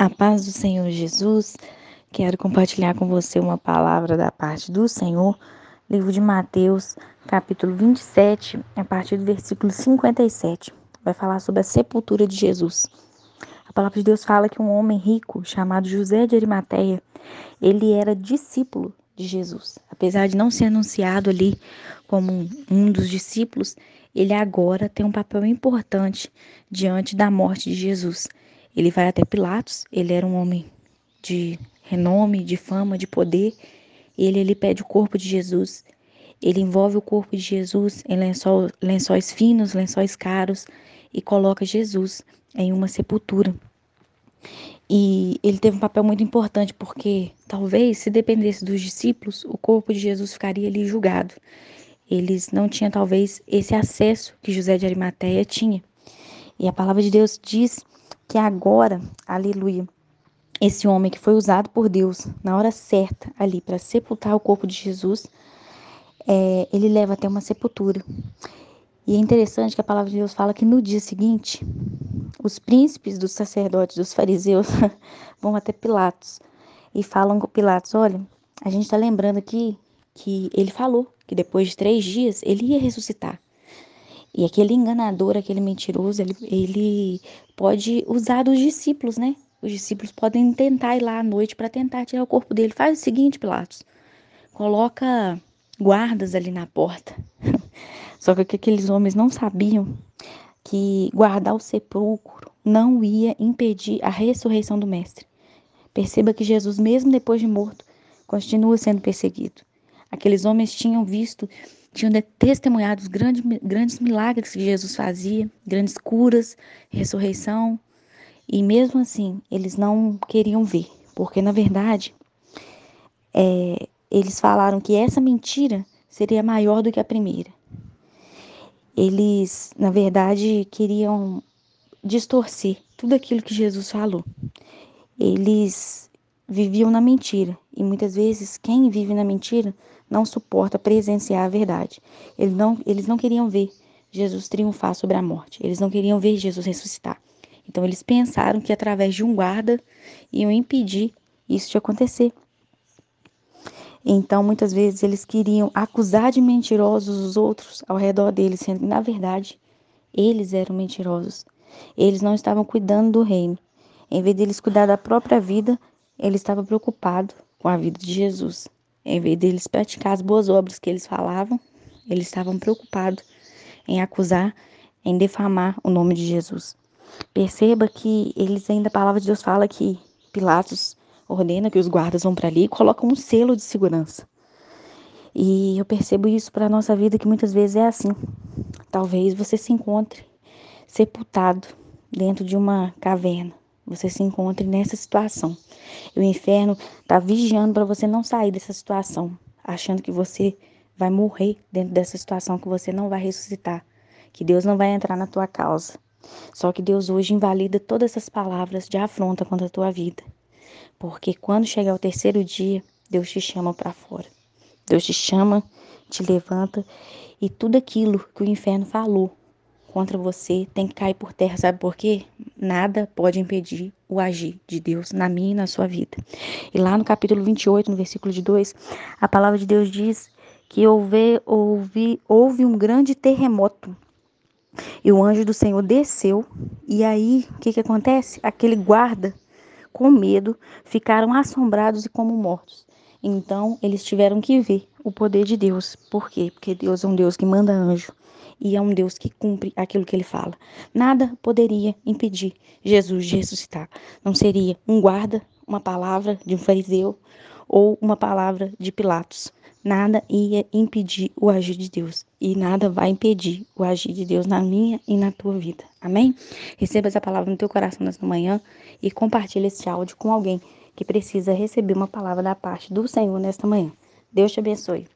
A paz do Senhor Jesus. Quero compartilhar com você uma palavra da parte do Senhor, livro de Mateus, capítulo 27, a partir do versículo 57. Vai falar sobre a sepultura de Jesus. A palavra de Deus fala que um homem rico chamado José de Arimateia, ele era discípulo de Jesus. Apesar de não ser anunciado ali como um dos discípulos, ele agora tem um papel importante diante da morte de Jesus. Ele vai até Pilatos, ele era um homem de renome, de fama, de poder. Ele, ele pede o corpo de Jesus. Ele envolve o corpo de Jesus em lençol, lençóis finos, lençóis caros e coloca Jesus em uma sepultura. E ele teve um papel muito importante porque talvez se dependesse dos discípulos, o corpo de Jesus ficaria ali julgado. Eles não tinham talvez esse acesso que José de Arimateia tinha. E a palavra de Deus diz que agora, aleluia, esse homem que foi usado por Deus na hora certa ali para sepultar o corpo de Jesus, é, ele leva até uma sepultura. E é interessante que a palavra de Deus fala que no dia seguinte, os príncipes dos sacerdotes, dos fariseus, vão até Pilatos e falam com Pilatos: olha, a gente está lembrando aqui que ele falou que depois de três dias ele ia ressuscitar. E aquele enganador, aquele mentiroso, ele, ele pode usar dos discípulos, né? Os discípulos podem tentar ir lá à noite para tentar tirar o corpo dele. Faz o seguinte, Pilatos: coloca guardas ali na porta. Só que aqueles homens não sabiam que guardar o sepulcro não ia impedir a ressurreição do Mestre. Perceba que Jesus, mesmo depois de morto, continua sendo perseguido. Aqueles homens tinham visto tinham testemunhado os grandes, grandes milagres que Jesus fazia, grandes curas, ressurreição, e mesmo assim eles não queriam ver, porque na verdade é, eles falaram que essa mentira seria maior do que a primeira. Eles, na verdade, queriam distorcer tudo aquilo que Jesus falou. Eles viviam na mentira e muitas vezes quem vive na mentira não suporta presenciar a verdade. Eles não, eles não queriam ver Jesus triunfar sobre a morte. Eles não queriam ver Jesus ressuscitar. Então eles pensaram que através de um guarda iam impedir isso de acontecer. Então muitas vezes eles queriam acusar de mentirosos os outros ao redor deles, sendo que na verdade eles eram mentirosos. Eles não estavam cuidando do reino. Em vez deles cuidar da própria vida, ele estava preocupado com a vida de Jesus. Em vez deles praticar as boas obras que eles falavam, eles estavam preocupados em acusar, em defamar o nome de Jesus. Perceba que eles ainda, a palavra de Deus fala que Pilatos ordena que os guardas vão para ali e colocam um selo de segurança. E eu percebo isso para a nossa vida que muitas vezes é assim. Talvez você se encontre sepultado dentro de uma caverna, você se encontre nessa situação. E o inferno está vigiando para você não sair dessa situação, achando que você vai morrer dentro dessa situação, que você não vai ressuscitar, que Deus não vai entrar na tua causa. Só que Deus hoje invalida todas essas palavras de afronta contra a tua vida. Porque quando chegar o terceiro dia, Deus te chama para fora. Deus te chama, te levanta e tudo aquilo que o inferno falou contra você tem que cair por terra, sabe por quê? Nada pode impedir o agir de Deus na minha e na sua vida. E lá no capítulo 28, no versículo de 2, a palavra de Deus diz que houve, houve, houve um grande terremoto. E o anjo do Senhor desceu, e aí o que, que acontece? Aquele guarda, com medo, ficaram assombrados e como mortos. Então eles tiveram que ver o poder de Deus. Por quê? Porque Deus é um Deus que manda anjo e é um Deus que cumpre aquilo que ele fala. Nada poderia impedir Jesus de ressuscitar. Não seria um guarda, uma palavra de um fariseu ou uma palavra de Pilatos. Nada ia impedir o agir de Deus e nada vai impedir o agir de Deus na minha e na tua vida. Amém? Receba essa palavra no teu coração nesta manhã e compartilhe esse áudio com alguém que precisa receber uma palavra da parte do Senhor nesta manhã. Deus te abençoe.